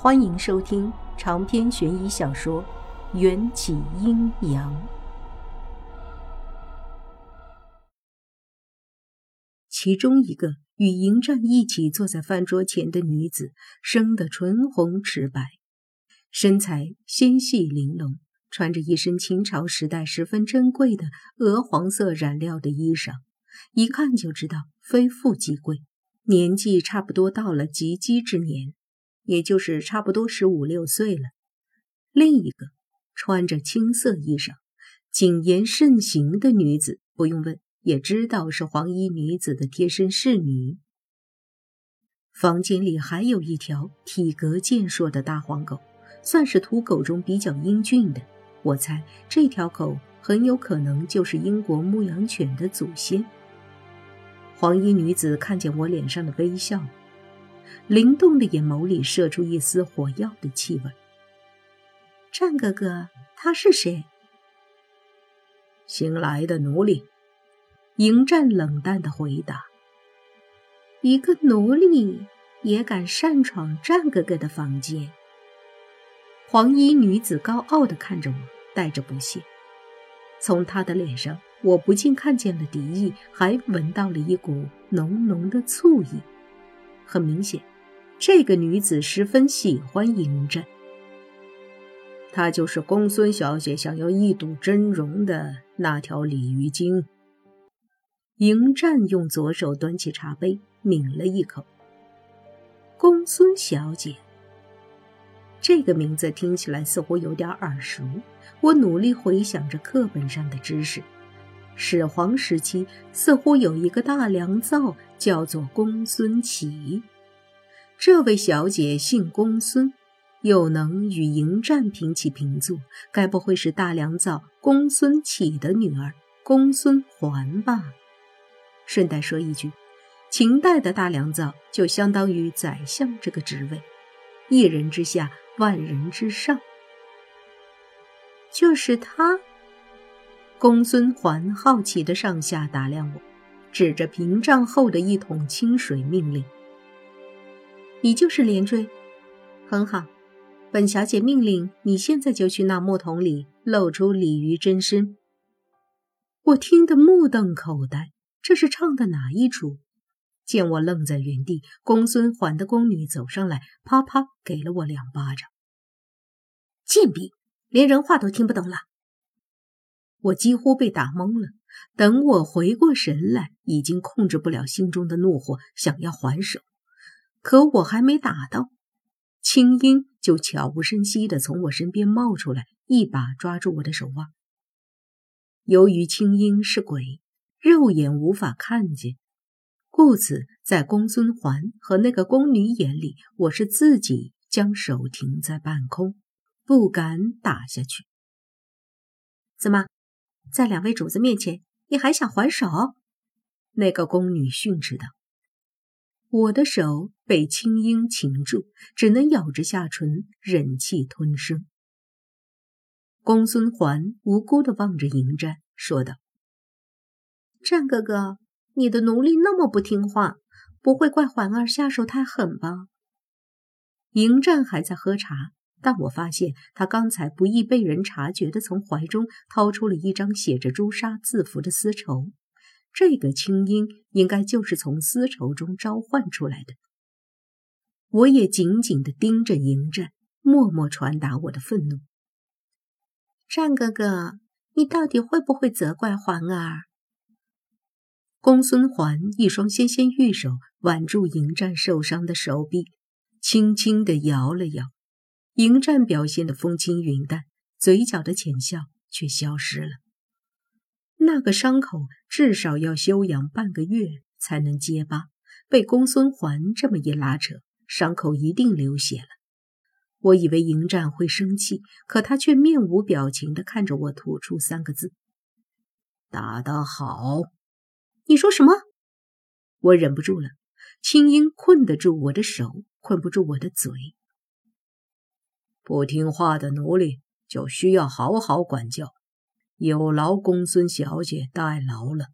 欢迎收听长篇悬疑小说《缘起阴阳》。其中一个与迎战一起坐在饭桌前的女子，生得唇红齿白，身材纤细玲珑，穿着一身清朝时代十分珍贵的鹅黄色染料的衣裳，一看就知道非富即贵，年纪差不多到了及笄之年。也就是差不多十五六岁了。另一个穿着青色衣裳、谨言慎行的女子，不用问也知道是黄衣女子的贴身侍女。房间里还有一条体格健硕的大黄狗，算是土狗中比较英俊的。我猜这条狗很有可能就是英国牧羊犬的祖先。黄衣女子看见我脸上的微笑。灵动的眼眸里射出一丝火药的气味。战哥哥，他是谁？新来的奴隶。迎战冷淡的回答。一个奴隶也敢擅闯战哥哥的房间？黄衣女子高傲的看着我，带着不屑。从她的脸上，我不禁看见了敌意，还闻到了一股浓浓的醋意。很明显，这个女子十分喜欢嬴战。她就是公孙小姐想要一睹真容的那条鲤鱼精。嬴战用左手端起茶杯，抿了一口。公孙小姐，这个名字听起来似乎有点耳熟。我努力回想着课本上的知识。始皇时期似乎有一个大良造，叫做公孙启。这位小姐姓公孙，又能与迎战平起平坐，该不会是大良造公孙启的女儿公孙环吧？顺带说一句，秦代的大良造就相当于宰相这个职位，一人之下，万人之上。就是他。公孙环好奇的上下打量我，指着屏障后的一桶清水命令：“你就是连坠，很好。本小姐命令你现在就去那木桶里露出鲤鱼真身。”我听得目瞪口呆，这是唱的哪一出？见我愣在原地，公孙环的宫女走上来，啪啪给了我两巴掌。贱婢，连人话都听不懂了。我几乎被打懵了。等我回过神来，已经控制不了心中的怒火，想要还手。可我还没打到，青樱就悄无声息地从我身边冒出来，一把抓住我的手腕。由于青樱是鬼，肉眼无法看见，故此在公孙环和那个宫女眼里，我是自己将手停在半空，不敢打下去。怎么？在两位主子面前，你还想还手？那个宫女训斥道。我的手被青樱擒住，只能咬着下唇，忍气吞声。公孙环无辜的望着迎战，说道：“战哥哥，你的奴隶那么不听话，不会怪环儿下手太狠吧？”迎战还在喝茶。但我发现他刚才不易被人察觉的从怀中掏出了一张写着朱砂字符的丝绸，这个青音应该就是从丝绸中召唤出来的。我也紧紧地盯着迎战，默默传达我的愤怒。战哥哥，你到底会不会责怪环儿？公孙环一双纤纤玉手挽住迎战受伤的手臂，轻轻地摇了摇。迎战表现的风轻云淡，嘴角的浅笑却消失了。那个伤口至少要休养半个月才能结疤，被公孙环这么一拉扯，伤口一定流血了。我以为迎战会生气，可他却面无表情地看着我，吐出三个字：“打得好。”你说什么？我忍不住了。青樱困得住我的手，困不住我的嘴。不听话的奴隶就需要好好管教，有劳公孙小姐代劳了。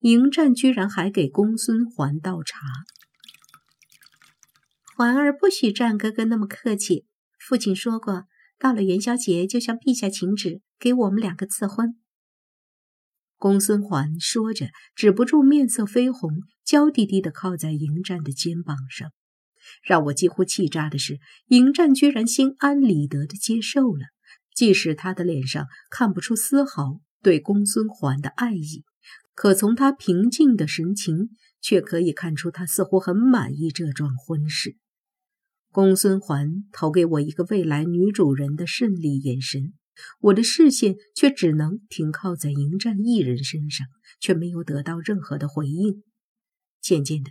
迎战居然还给公孙环倒茶，环儿不许战哥哥那么客气。父亲说过，到了元宵节就向陛下请旨，给我们两个赐婚。公孙环说着，止不住面色绯红，娇滴滴的靠在迎战的肩膀上。让我几乎气炸的是，迎战居然心安理得的接受了，即使他的脸上看不出丝毫对公孙环的爱意，可从他平静的神情，却可以看出他似乎很满意这桩婚事。公孙环投给我一个未来女主人的胜利眼神。我的视线却只能停靠在迎战一人身上，却没有得到任何的回应。渐渐的，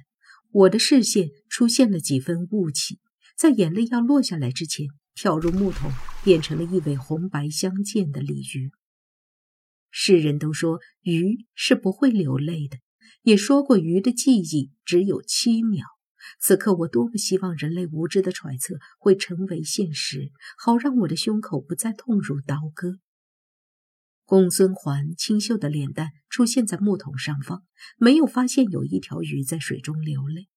我的视线出现了几分雾气，在眼泪要落下来之前，跳入木桶，变成了一尾红白相间的鲤鱼。世人都说鱼是不会流泪的，也说过鱼的记忆只有七秒。此刻，我多么希望人类无知的揣测会成为现实，好让我的胸口不再痛如刀割。公孙环清秀的脸蛋出现在木桶上方，没有发现有一条鱼在水中流泪。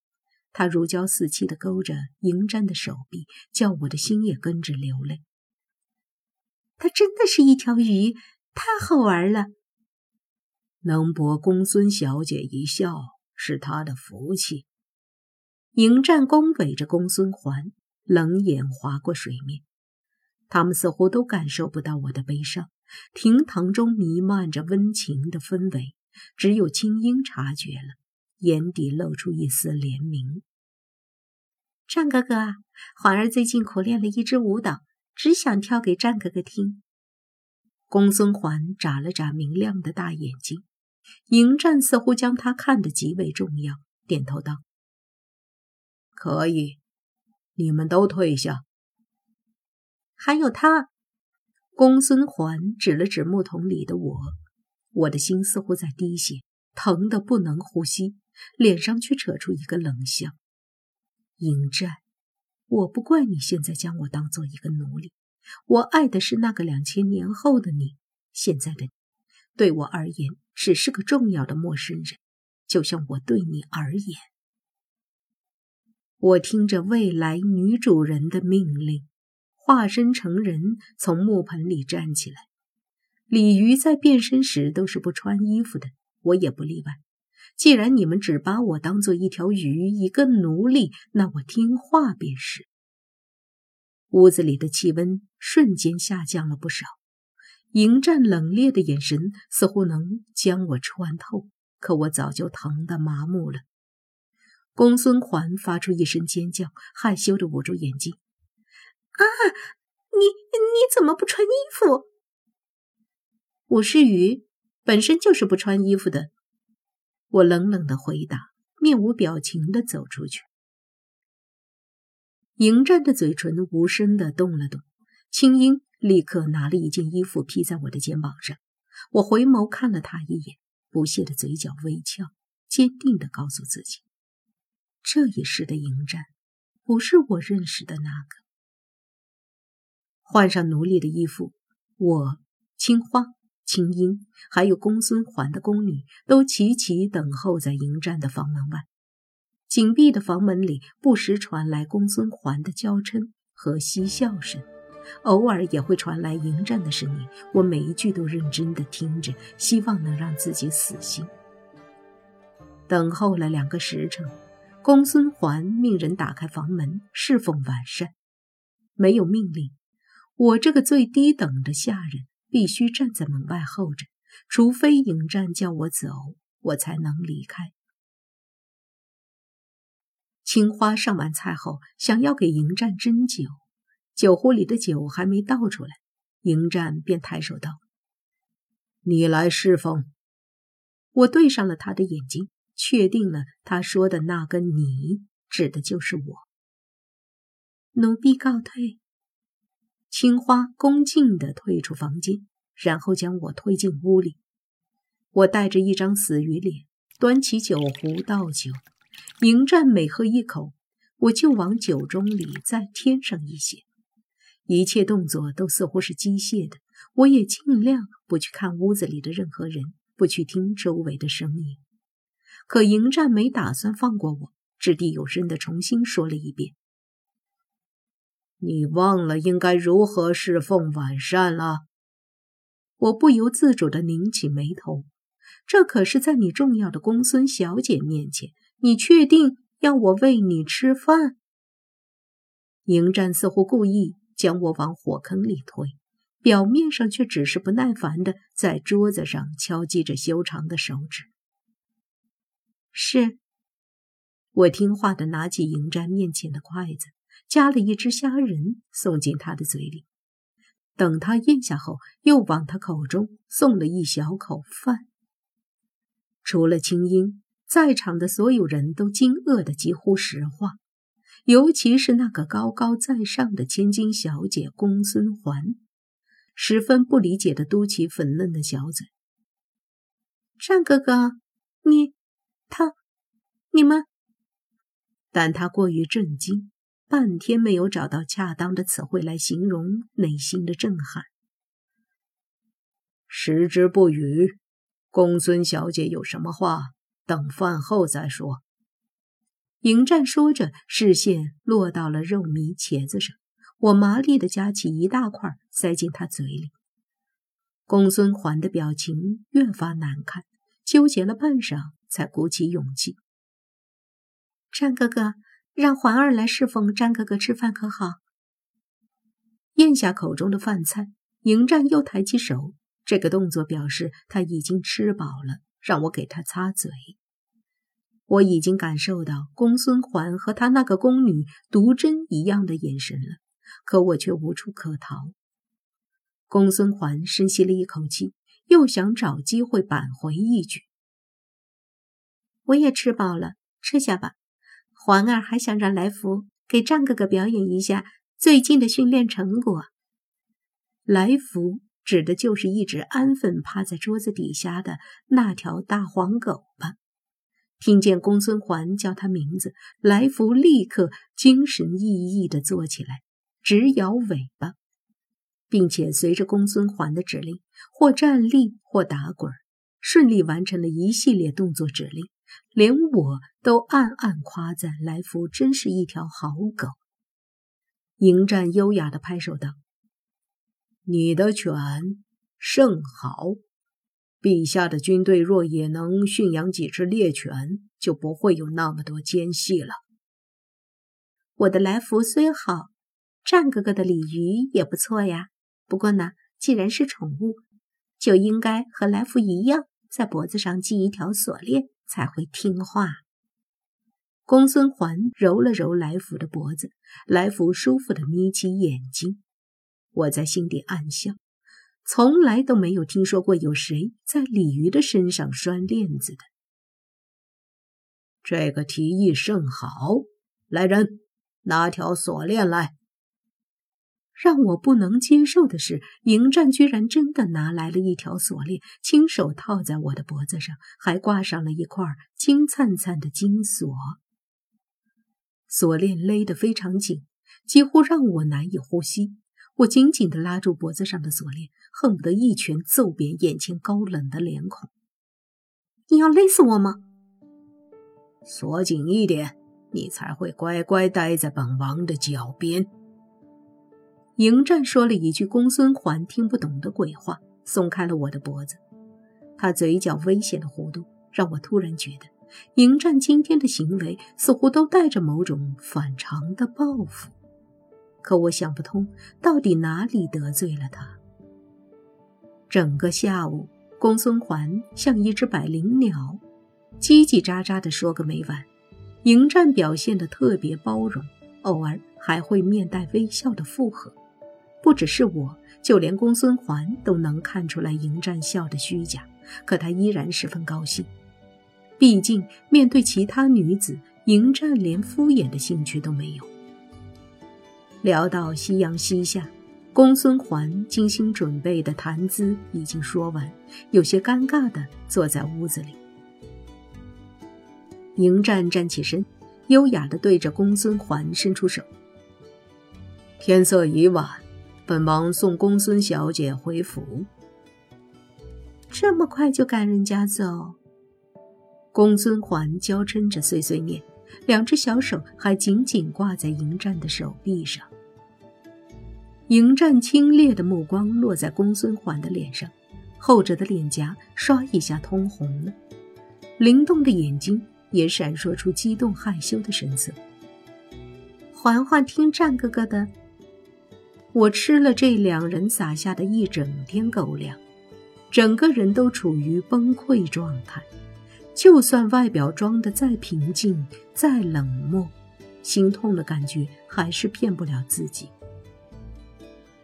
他如胶似漆地勾着迎战的手臂，叫我的心也跟着流泪。他真的是一条鱼，太好玩了。能博公孙小姐一笑，是他的福气。迎战恭维着公孙环，冷眼划过水面。他们似乎都感受不到我的悲伤。厅堂中弥漫着温情的氛围，只有青樱察觉了，眼底露出一丝怜悯。战哥哥，环儿最近苦练了一支舞蹈，只想跳给战哥哥听。公孙环眨了眨明亮的大眼睛，迎战似乎将他看得极为重要，点头道。可以，你们都退下。还有他，公孙环指了指木桶里的我，我的心似乎在滴血，疼得不能呼吸，脸上却扯出一个冷笑。迎战，我不怪你现在将我当做一个奴隶，我爱的是那个两千年后的你，现在的你，对我而言只是个重要的陌生人，就像我对你而言。我听着未来女主人的命令，化身成人，从木盆里站起来。鲤鱼在变身时都是不穿衣服的，我也不例外。既然你们只把我当做一条鱼，一个奴隶，那我听话便是。屋子里的气温瞬间下降了不少，迎战冷冽的眼神似乎能将我穿透，可我早就疼得麻木了。公孙环发出一声尖叫，害羞的捂住眼睛。“啊，你你怎么不穿衣服？”“我是鱼，本身就是不穿衣服的。”我冷冷的回答，面无表情的走出去。迎战的嘴唇无声的动了动，青樱立刻拿了一件衣服披在我的肩膀上。我回眸看了他一眼，不屑的嘴角微翘，坚定的告诉自己。这一世的迎战，不是我认识的那个。换上奴隶的衣服，我、青花、青樱，还有公孙环的宫女，都齐齐等候在迎战的房门外。紧闭的房门里，不时传来公孙环的娇嗔和嬉笑声，偶尔也会传来迎战的声音。我每一句都认真的听着，希望能让自己死心。等候了两个时辰。公孙环命人打开房门，侍奉完善。没有命令，我这个最低等的下人必须站在门外候着，除非迎战叫我走，我才能离开。青花上完菜后，想要给迎战斟酒，酒壶里的酒还没倒出来，迎战便抬手道：“你来侍奉。”我对上了他的眼睛。确定了，他说的那个“你”指的就是我。奴婢告退。青花恭敬地退出房间，然后将我推进屋里。我带着一张死鱼脸，端起酒壶倒酒。迎战每喝一口，我就往酒盅里再添上一些。一切动作都似乎是机械的，我也尽量不去看屋子里的任何人，不去听周围的声音。可迎战没打算放过我，掷地有声地重新说了一遍：“你忘了应该如何侍奉晚膳了？我不由自主的拧起眉头。这可是在你重要的公孙小姐面前，你确定要我喂你吃饭？迎战似乎故意将我往火坑里推，表面上却只是不耐烦的在桌子上敲击着修长的手指。是，我听话的拿起迎战面前的筷子。夹了一只虾仁送进他的嘴里，等他咽下后，又往他口中送了一小口饭。除了青樱，在场的所有人都惊愕的几乎石化，尤其是那个高高在上的千金小姐公孙环，十分不理解的嘟起粉嫩的小嘴：“战哥哥，你，他，你们……”但他过于震惊。半天没有找到恰当的词汇来形容内心的震撼。食之不语，公孙小姐有什么话，等饭后再说。迎战说着，视线落到了肉糜茄子上，我麻利的夹起一大块塞进他嘴里。公孙环的表情越发难看，纠结了半晌，才鼓起勇气：“战哥哥。”让环儿来侍奉张哥哥吃饭可好？咽下口中的饭菜，迎战又抬起手，这个动作表示他已经吃饱了，让我给他擦嘴。我已经感受到公孙环和他那个宫女毒针一样的眼神了，可我却无处可逃。公孙环深吸了一口气，又想找机会扳回一局。我也吃饱了，吃下吧。环儿还想让来福给战哥哥表演一下最近的训练成果。来福指的就是一直安分趴在桌子底下的那条大黄狗吧？听见公孙环叫他名字，来福立刻精神奕奕地坐起来，直摇尾巴，并且随着公孙环的指令，或站立，或打滚，顺利完成了一系列动作指令。连我都暗暗夸赞来福真是一条好狗。迎战优雅的拍手道：“你的犬甚好，陛下的军队若也能驯养几只猎犬，就不会有那么多奸细了。”我的来福虽好，战哥哥的鲤鱼也不错呀。不过呢，既然是宠物，就应该和来福一样，在脖子上系一条锁链。才会听话。公孙环揉了揉来福的脖子，来福舒服的眯起眼睛。我在心底暗笑，从来都没有听说过有谁在鲤鱼的身上拴链子的。这个提议甚好，来人，拿条锁链来。让我不能接受的是，迎战居然真的拿来了一条锁链，亲手套在我的脖子上，还挂上了一块金灿灿的金锁。锁链勒得非常紧，几乎让我难以呼吸。我紧紧地拉住脖子上的锁链，恨不得一拳揍扁眼前高冷的脸孔。你要勒死我吗？锁紧一点，你才会乖乖待在本王的脚边。迎战说了一句公孙环听不懂的鬼话，松开了我的脖子。他嘴角危险的弧度，让我突然觉得，迎战今天的行为似乎都带着某种反常的报复。可我想不通，到底哪里得罪了他？整个下午，公孙环像一只百灵鸟，叽叽喳喳的说个没完。迎战表现的特别包容，偶尔还会面带微笑的附和。不只是我，就连公孙环都能看出来迎战笑的虚假，可他依然十分高兴。毕竟面对其他女子，迎战连敷衍的兴趣都没有。聊到夕阳西下，公孙环精心准备的谈资已经说完，有些尴尬的坐在屋子里。迎战站起身，优雅的对着公孙环伸出手：“天色已晚。”本王送公孙小姐回府。这么快就赶人家走？公孙环娇嗔着碎碎念，两只小手还紧紧挂在迎战的手臂上。迎战清冽的目光落在公孙环的脸上，后者的脸颊唰一下通红了，灵动的眼睛也闪烁出激动害羞的神色。环环听战哥哥的，我吃了这两人撒下的一整天狗粮，整个人都处于崩溃状态。就算外表装得再平静、再冷漠，心痛的感觉还是骗不了自己。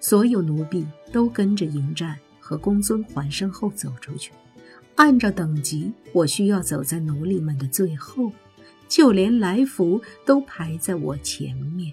所有奴婢都跟着迎战和公孙环身后走出去。按照等级，我需要走在奴隶们的最后，就连来福都排在我前面。